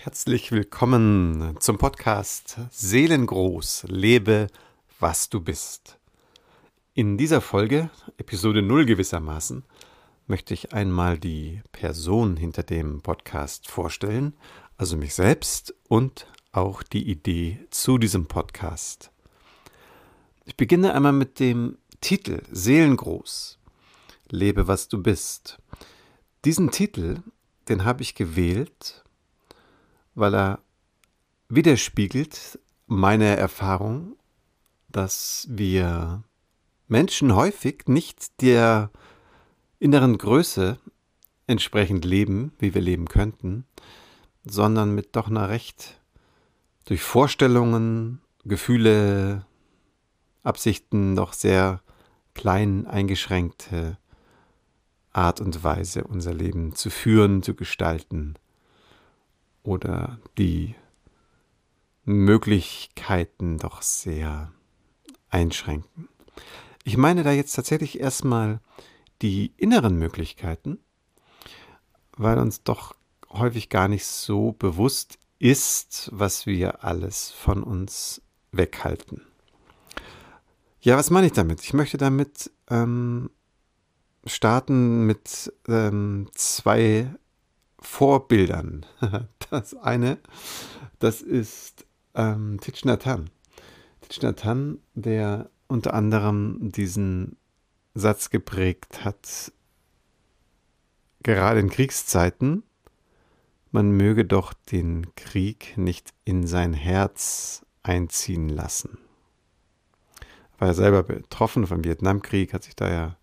Herzlich willkommen zum Podcast Seelengroß, lebe, was du bist. In dieser Folge, Episode 0 gewissermaßen, möchte ich einmal die Person hinter dem Podcast vorstellen, also mich selbst und auch die Idee zu diesem Podcast. Ich beginne einmal mit dem Titel Seelengroß, lebe, was du bist. Diesen Titel, den habe ich gewählt, weil er widerspiegelt meine Erfahrung, dass wir Menschen häufig nicht der inneren Größe entsprechend leben, wie wir leben könnten, sondern mit doch einer recht durch Vorstellungen, Gefühle, Absichten doch sehr klein eingeschränkte Art und Weise unser Leben zu führen, zu gestalten oder die Möglichkeiten doch sehr einschränken. Ich meine da jetzt tatsächlich erstmal die inneren Möglichkeiten, weil uns doch häufig gar nicht so bewusst ist, was wir alles von uns weghalten. Ja, was meine ich damit? Ich möchte damit ähm, starten mit ähm, zwei Vorbildern. Das eine, das ist ähm, Thich Nhat Hanh. Thich Nhat Hanh, der unter anderem diesen Satz geprägt hat, gerade in Kriegszeiten, man möge doch den Krieg nicht in sein Herz einziehen lassen. War er selber betroffen vom Vietnamkrieg, hat sich da ja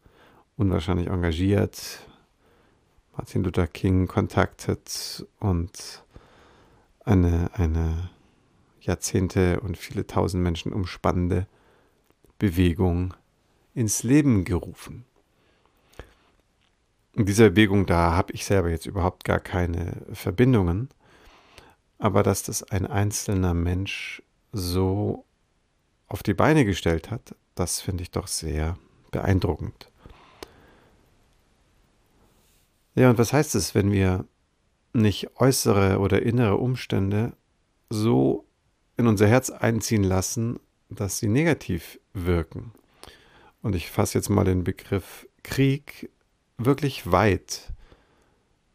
unwahrscheinlich engagiert, Martin Luther King kontaktet und eine, eine Jahrzehnte und viele tausend Menschen umspannende Bewegung ins Leben gerufen. In dieser Bewegung, da habe ich selber jetzt überhaupt gar keine Verbindungen, aber dass das ein einzelner Mensch so auf die Beine gestellt hat, das finde ich doch sehr beeindruckend. Ja, und was heißt es, wenn wir nicht äußere oder innere Umstände so in unser Herz einziehen lassen, dass sie negativ wirken? Und ich fasse jetzt mal den Begriff Krieg wirklich weit.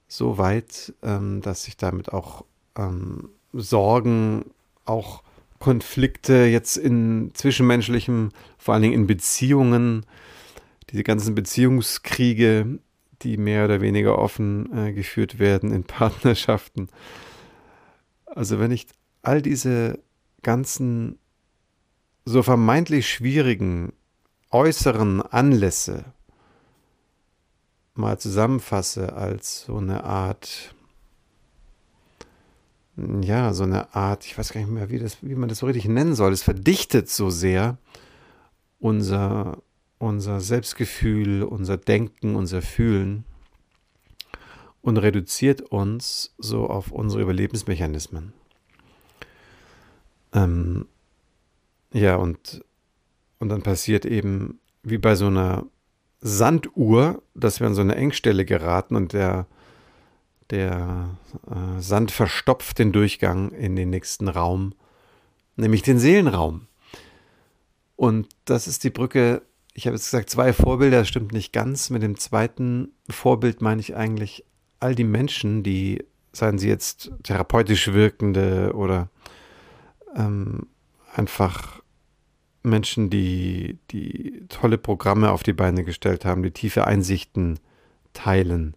So weit, ähm, dass sich damit auch ähm, Sorgen, auch Konflikte jetzt in zwischenmenschlichem, vor allen Dingen in Beziehungen, diese ganzen Beziehungskriege, die mehr oder weniger offen äh, geführt werden in Partnerschaften. Also wenn ich all diese ganzen so vermeintlich schwierigen äußeren Anlässe mal zusammenfasse als so eine Art, ja, so eine Art, ich weiß gar nicht mehr, wie, das, wie man das so richtig nennen soll, es verdichtet so sehr unser unser Selbstgefühl, unser Denken, unser Fühlen und reduziert uns so auf unsere Überlebensmechanismen. Ähm, ja, und, und dann passiert eben wie bei so einer Sanduhr, dass wir an so eine Engstelle geraten und der, der äh, Sand verstopft den Durchgang in den nächsten Raum, nämlich den Seelenraum. Und das ist die Brücke ich habe jetzt gesagt, zwei Vorbilder, das stimmt nicht ganz. Mit dem zweiten Vorbild meine ich eigentlich all die Menschen, die, seien sie jetzt therapeutisch wirkende oder ähm, einfach Menschen, die, die tolle Programme auf die Beine gestellt haben, die tiefe Einsichten teilen,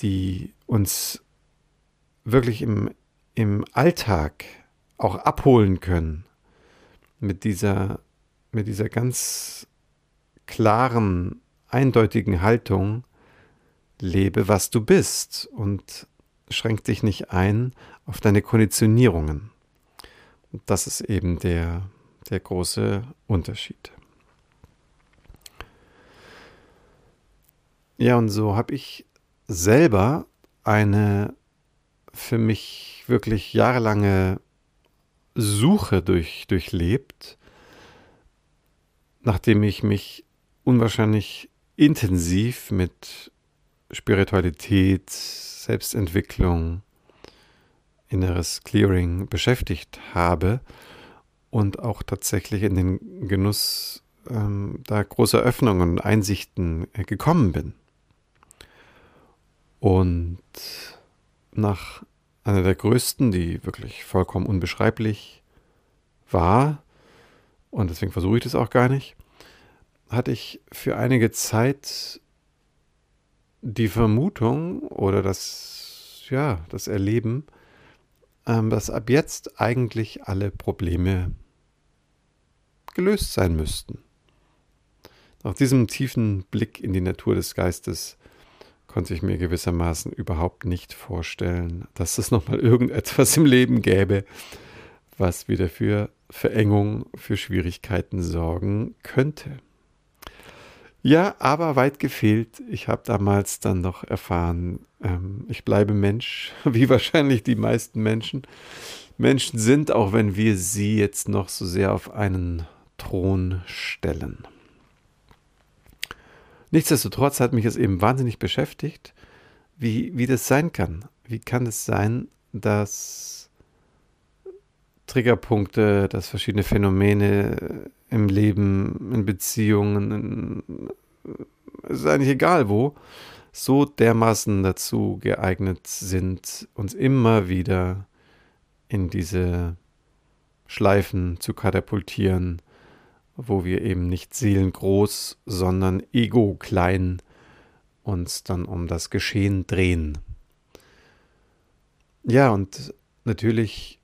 die uns wirklich im, im Alltag auch abholen können mit dieser mit dieser ganz klaren, eindeutigen Haltung, lebe, was du bist und schränk dich nicht ein auf deine Konditionierungen. Und das ist eben der, der große Unterschied. Ja, und so habe ich selber eine für mich wirklich jahrelange Suche durch, durchlebt, nachdem ich mich unwahrscheinlich intensiv mit Spiritualität, Selbstentwicklung, inneres Clearing beschäftigt habe und auch tatsächlich in den Genuss ähm, da großer Öffnungen und Einsichten äh, gekommen bin. Und nach einer der größten, die wirklich vollkommen unbeschreiblich war, und deswegen versuche ich das auch gar nicht, hatte ich für einige Zeit die Vermutung oder das, ja, das Erleben, ähm, dass ab jetzt eigentlich alle Probleme gelöst sein müssten. Nach diesem tiefen Blick in die Natur des Geistes konnte ich mir gewissermaßen überhaupt nicht vorstellen, dass es nochmal irgendetwas im Leben gäbe, was wieder für Verengung, für Schwierigkeiten sorgen könnte. Ja, aber weit gefehlt. Ich habe damals dann noch erfahren, ähm, ich bleibe Mensch, wie wahrscheinlich die meisten Menschen Menschen sind, auch wenn wir sie jetzt noch so sehr auf einen Thron stellen. Nichtsdestotrotz hat mich es eben wahnsinnig beschäftigt, wie, wie das sein kann. Wie kann es sein, dass Triggerpunkte, dass verschiedene Phänomene im Leben, in Beziehungen, in, ist eigentlich egal wo, so dermaßen dazu geeignet sind, uns immer wieder in diese Schleifen zu katapultieren, wo wir eben nicht seelengroß, sondern ego klein uns dann um das Geschehen drehen. Ja, und natürlich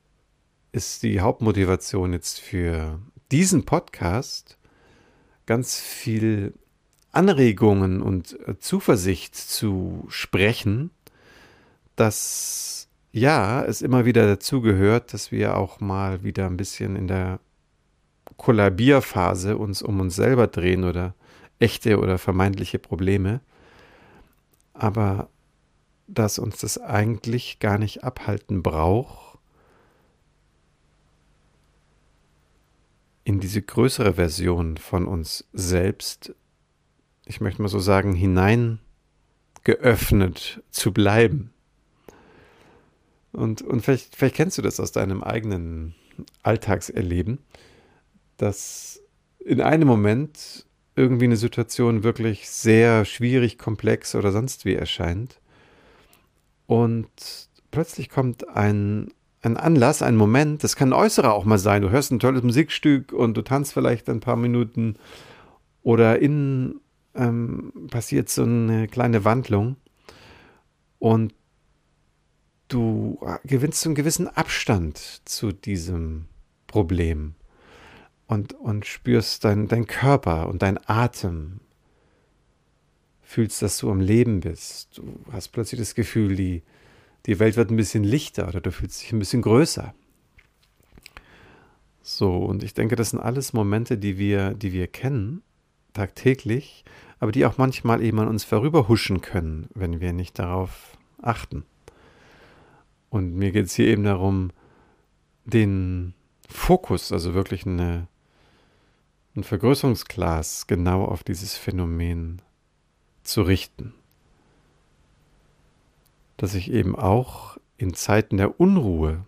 ist die Hauptmotivation jetzt für diesen Podcast ganz viel Anregungen und Zuversicht zu sprechen, dass ja, es immer wieder dazu gehört, dass wir auch mal wieder ein bisschen in der Kollabierphase uns um uns selber drehen oder echte oder vermeintliche Probleme, aber dass uns das eigentlich gar nicht abhalten braucht, in diese größere Version von uns selbst, ich möchte mal so sagen, hinein geöffnet zu bleiben. Und, und vielleicht, vielleicht kennst du das aus deinem eigenen Alltagserleben dass in einem Moment irgendwie eine Situation wirklich sehr schwierig, komplex oder sonst wie erscheint. Und plötzlich kommt ein, ein Anlass, ein Moment, das kann ein äußerer auch mal sein. Du hörst ein tolles Musikstück und du tanzt vielleicht ein paar Minuten oder innen ähm, passiert so eine kleine Wandlung und du gewinnst so einen gewissen Abstand zu diesem Problem und, und spürst dein, dein Körper und dein Atem. Fühlst, dass du am Leben bist. Du hast plötzlich das Gefühl, die, die Welt wird ein bisschen lichter oder du fühlst dich ein bisschen größer. So, und ich denke, das sind alles Momente, die wir, die wir kennen, tagtäglich, aber die auch manchmal eben an uns vorüberhuschen können, wenn wir nicht darauf achten. Und mir geht es hier eben darum, den Fokus, also wirklich eine, ein Vergrößerungsglas genau auf dieses Phänomen zu richten. Dass ich eben auch in Zeiten der Unruhe,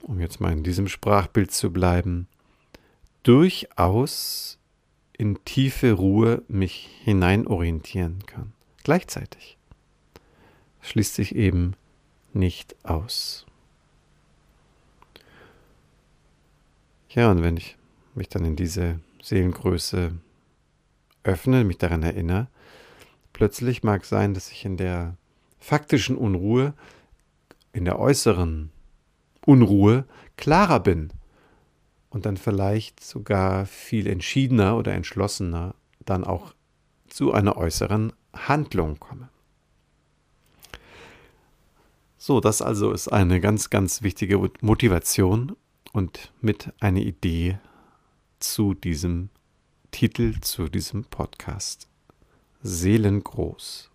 um jetzt mal in diesem Sprachbild zu bleiben, durchaus in tiefe Ruhe mich hineinorientieren kann. Gleichzeitig schließt sich eben nicht aus. Ja, und wenn ich mich dann in diese Seelengröße öffne, mich daran erinnere, plötzlich mag sein, dass ich in der faktischen Unruhe, in der äußeren Unruhe klarer bin und dann vielleicht sogar viel entschiedener oder entschlossener dann auch zu einer äußeren Handlung komme. So, das also ist eine ganz, ganz wichtige Motivation und mit einer Idee zu diesem Titel, zu diesem Podcast. Seelengroß.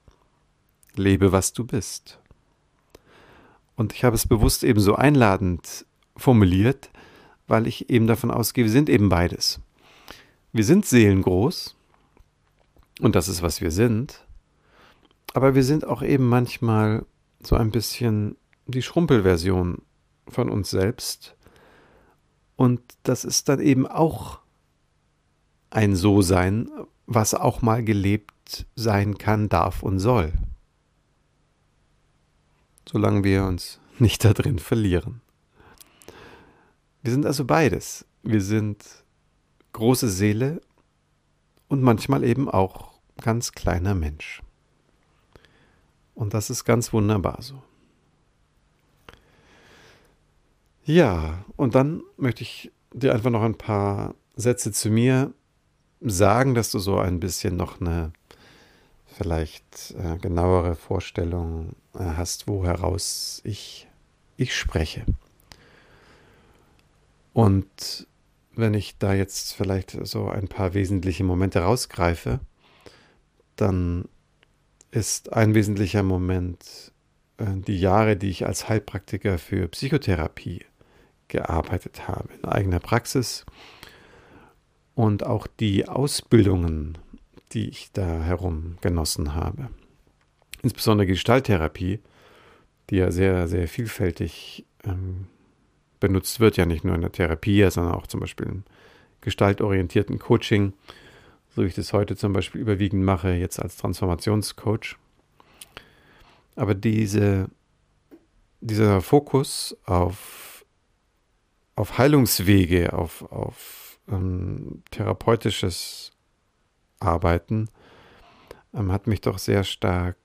Lebe, was du bist. Und ich habe es bewusst eben so einladend formuliert, weil ich eben davon ausgehe, wir sind eben beides. Wir sind seelengroß und das ist, was wir sind, aber wir sind auch eben manchmal so ein bisschen die Schrumpelversion von uns selbst. Und das ist dann eben auch ein So-Sein, was auch mal gelebt sein kann, darf und soll. Solange wir uns nicht da drin verlieren. Wir sind also beides. Wir sind große Seele und manchmal eben auch ganz kleiner Mensch. Und das ist ganz wunderbar so. Ja, und dann möchte ich dir einfach noch ein paar Sätze zu mir sagen, dass du so ein bisschen noch eine vielleicht äh, genauere Vorstellung äh, hast, wo heraus ich, ich spreche. Und wenn ich da jetzt vielleicht so ein paar wesentliche Momente rausgreife, dann ist ein wesentlicher Moment äh, die Jahre, die ich als Heilpraktiker für Psychotherapie gearbeitet habe, in eigener Praxis und auch die Ausbildungen, die ich da herum genossen habe. Insbesondere Gestalttherapie, die ja sehr, sehr vielfältig ähm, benutzt wird, ja nicht nur in der Therapie, sondern auch zum Beispiel im gestaltorientierten Coaching, so wie ich das heute zum Beispiel überwiegend mache, jetzt als Transformationscoach. Aber diese, dieser Fokus auf, auf Heilungswege, auf, auf ähm, therapeutisches Arbeiten, ähm, hat mich doch sehr stark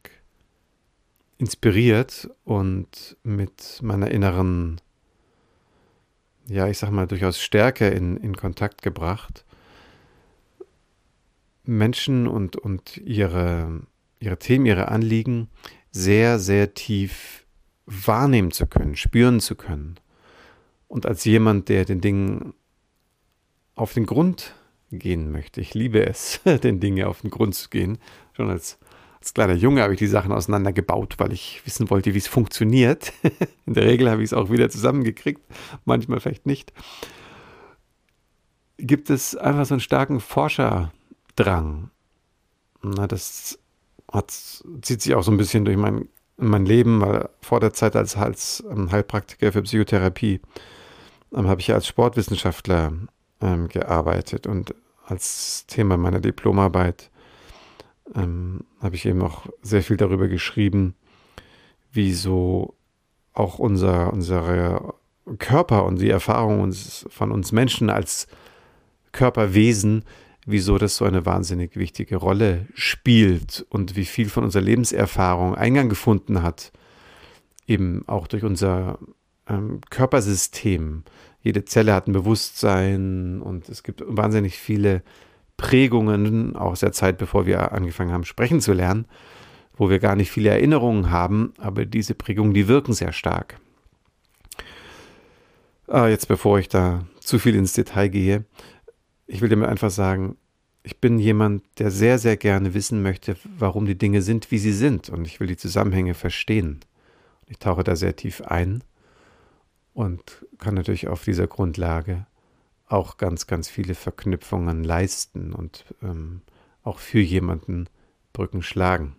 inspiriert und mit meiner inneren ja, ich sag mal, durchaus Stärke in, in Kontakt gebracht, Menschen und, und ihre, ihre Themen, ihre Anliegen sehr, sehr tief wahrnehmen zu können, spüren zu können. Und als jemand, der den Dingen auf den Grund gehen möchte, ich liebe es, den Dingen auf den Grund zu gehen, schon als als kleiner Junge habe ich die Sachen auseinandergebaut, weil ich wissen wollte, wie es funktioniert. In der Regel habe ich es auch wieder zusammengekriegt, manchmal vielleicht nicht. Gibt es einfach so einen starken Forscherdrang. Na, das hat, zieht sich auch so ein bisschen durch mein, mein Leben, weil vor der Zeit als, als ähm, Heilpraktiker für Psychotherapie ähm, habe ich ja als Sportwissenschaftler ähm, gearbeitet und als Thema meiner Diplomarbeit ähm, habe ich eben auch sehr viel darüber geschrieben, wie so auch unser, unsere Körper und die Erfahrung uns, von uns Menschen als Körperwesen, wieso das so eine wahnsinnig wichtige Rolle spielt und wie viel von unserer Lebenserfahrung Eingang gefunden hat, eben auch durch unser ähm, Körpersystem. Jede Zelle hat ein Bewusstsein und es gibt wahnsinnig viele Prägungen aus der Zeit, bevor wir angefangen haben, sprechen zu lernen, wo wir gar nicht viele Erinnerungen haben, aber diese Prägungen, die wirken sehr stark. Ah, jetzt bevor ich da zu viel ins Detail gehe, ich will dir einfach sagen, ich bin jemand, der sehr, sehr gerne wissen möchte, warum die Dinge sind, wie sie sind. Und ich will die Zusammenhänge verstehen. Ich tauche da sehr tief ein und kann natürlich auf dieser Grundlage auch ganz, ganz viele Verknüpfungen leisten und ähm, auch für jemanden Brücken schlagen.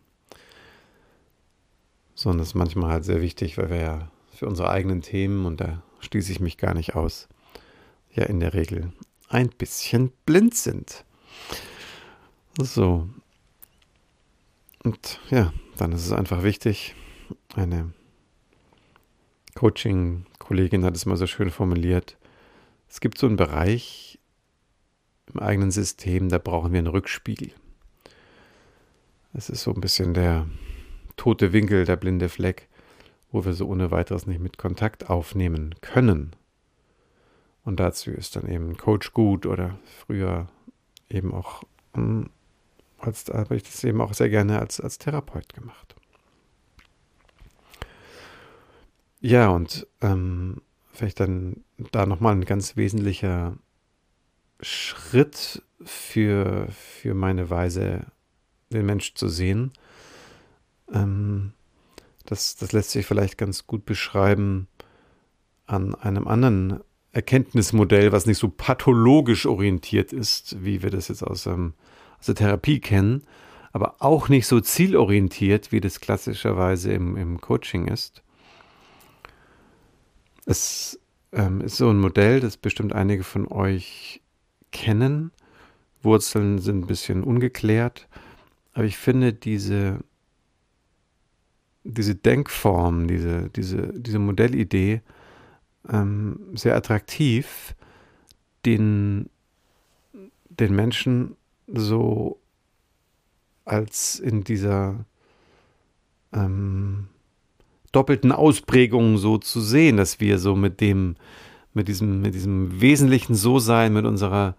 Sondern das ist manchmal halt sehr wichtig, weil wir ja für unsere eigenen Themen, und da schließe ich mich gar nicht aus, ja in der Regel ein bisschen blind sind. So. Und ja, dann ist es einfach wichtig, eine Coaching-Kollegin hat es mal so schön formuliert, es gibt so einen Bereich im eigenen System, da brauchen wir einen Rückspiegel. Es ist so ein bisschen der tote Winkel, der blinde Fleck, wo wir so ohne weiteres nicht mit Kontakt aufnehmen können. Und dazu ist dann eben Coach gut oder früher eben auch, hm, als habe ich das eben auch sehr gerne als, als Therapeut gemacht. Ja, und ähm, vielleicht dann da nochmal ein ganz wesentlicher Schritt für, für meine Weise, den Mensch zu sehen. Ähm, das, das lässt sich vielleicht ganz gut beschreiben an einem anderen Erkenntnismodell, was nicht so pathologisch orientiert ist, wie wir das jetzt aus, ähm, aus der Therapie kennen, aber auch nicht so zielorientiert, wie das klassischerweise im, im Coaching ist. Es ähm, ist so ein Modell, das bestimmt einige von euch kennen. Wurzeln sind ein bisschen ungeklärt, aber ich finde diese, diese Denkform, diese, diese, diese Modellidee ähm, sehr attraktiv, den, den Menschen so als in dieser ähm, doppelten Ausprägung so zu sehen, dass wir so mit dem, mit diesem, mit diesem wesentlichen So-Sein, mit unserer,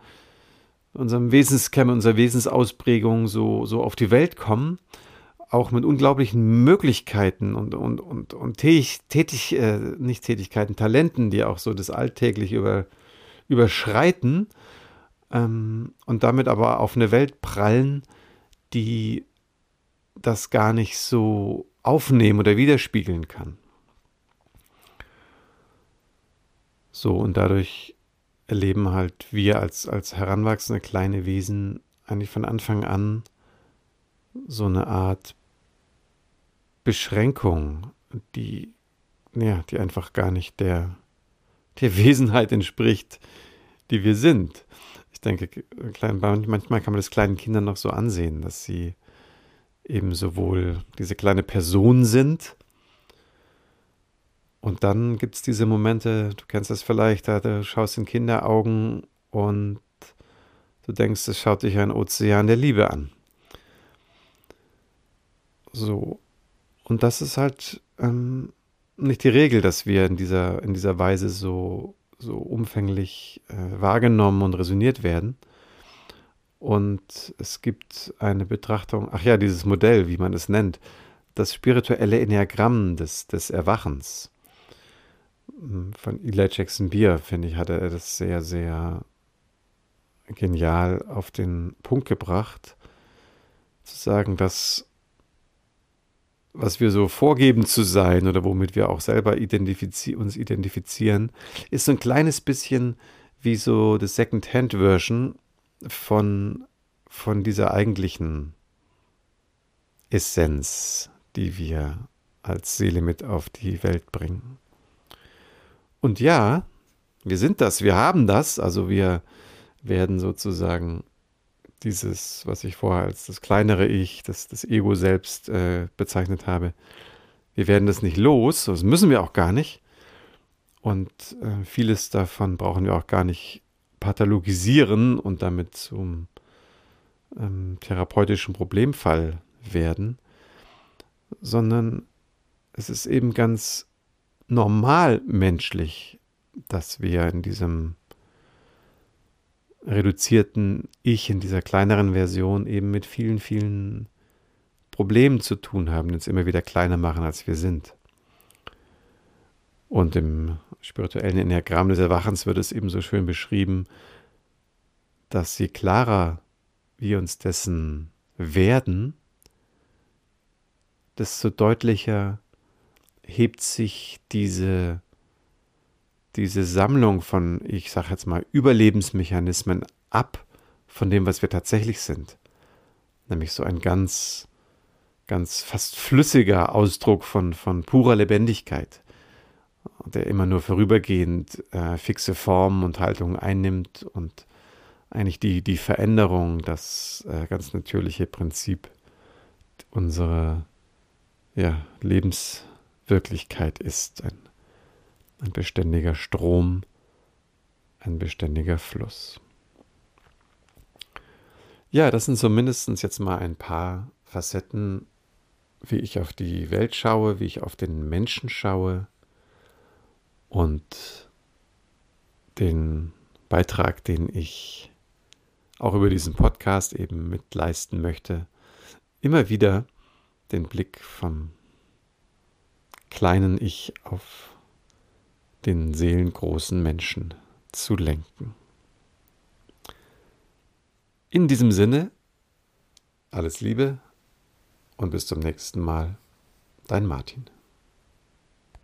unserem Wesenskern, unserer Wesensausprägung so, so auf die Welt kommen, auch mit unglaublichen Möglichkeiten und, und, und, und tätig, tätig äh, nicht Tätigkeiten, Talenten, die auch so das alltäglich über, überschreiten ähm, und damit aber auf eine Welt prallen, die das gar nicht so aufnehmen oder widerspiegeln kann. So, und dadurch erleben halt wir als, als heranwachsende kleine Wesen eigentlich von Anfang an so eine Art Beschränkung, die, ja, die einfach gar nicht der, der Wesenheit entspricht, die wir sind. Ich denke, manchmal kann man das kleinen Kindern noch so ansehen, dass sie eben sowohl diese kleine Person sind, und dann gibt es diese Momente, du kennst das vielleicht, da du schaust in Kinderaugen und du denkst, es schaut dich ein Ozean der Liebe an. So. Und das ist halt ähm, nicht die Regel, dass wir in dieser, in dieser Weise so, so umfänglich äh, wahrgenommen und resoniert werden. Und es gibt eine Betrachtung, ach ja, dieses Modell, wie man es nennt, das spirituelle Enneagramm des, des Erwachens. Von Eli Jackson Beer, finde ich, hat er das sehr, sehr genial auf den Punkt gebracht, zu sagen, dass was wir so vorgeben zu sein oder womit wir auch selber identifizi uns identifizieren, ist so ein kleines bisschen wie so das Second-Hand-Version von, von dieser eigentlichen Essenz, die wir als Seele mit auf die Welt bringen. Und ja, wir sind das, wir haben das, also wir werden sozusagen dieses, was ich vorher als das kleinere Ich, das, das Ego selbst äh, bezeichnet habe, wir werden das nicht los, das müssen wir auch gar nicht. Und äh, vieles davon brauchen wir auch gar nicht pathologisieren und damit zum ähm, therapeutischen Problemfall werden, sondern es ist eben ganz normal menschlich, dass wir in diesem reduzierten Ich, in dieser kleineren Version eben mit vielen, vielen Problemen zu tun haben, uns immer wieder kleiner machen, als wir sind. Und im spirituellen Enneagramm des Erwachens wird es eben so schön beschrieben, dass je klarer wir uns dessen werden, desto deutlicher hebt sich diese, diese Sammlung von, ich sage jetzt mal, Überlebensmechanismen ab von dem, was wir tatsächlich sind. Nämlich so ein ganz, ganz fast flüssiger Ausdruck von, von purer Lebendigkeit der immer nur vorübergehend äh, fixe Formen und Haltungen einnimmt und eigentlich die, die Veränderung, das äh, ganz natürliche Prinzip unserer ja, Lebenswirklichkeit ist. Ein, ein beständiger Strom, ein beständiger Fluss. Ja, das sind so mindestens jetzt mal ein paar Facetten, wie ich auf die Welt schaue, wie ich auf den Menschen schaue, und den Beitrag, den ich auch über diesen Podcast eben mitleisten möchte, immer wieder den Blick vom kleinen Ich auf den seelengroßen Menschen zu lenken. In diesem Sinne, alles Liebe und bis zum nächsten Mal, dein Martin.